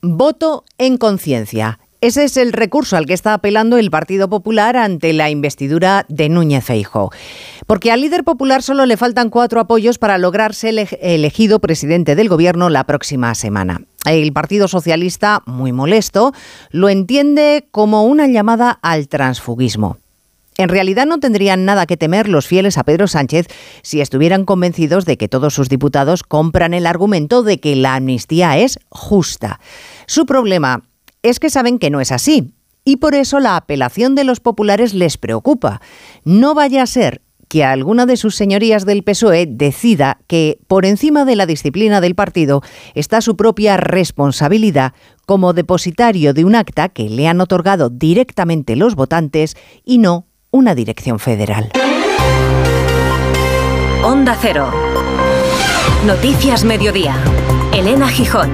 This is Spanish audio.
Voto en conciencia. Ese es el recurso al que está apelando el Partido Popular ante la investidura de Núñez Feijóo. Porque al líder popular solo le faltan cuatro apoyos para lograrse elegido presidente del gobierno la próxima semana. El Partido Socialista, muy molesto, lo entiende como una llamada al transfugismo. En realidad no tendrían nada que temer los fieles a Pedro Sánchez si estuvieran convencidos de que todos sus diputados compran el argumento de que la amnistía es justa. Su problema es que saben que no es así y por eso la apelación de los populares les preocupa. No vaya a ser que alguna de sus señorías del PSOE decida que por encima de la disciplina del partido está su propia responsabilidad como depositario de un acta que le han otorgado directamente los votantes y no una dirección federal. Onda Cero. Noticias Mediodía. Elena Gijón.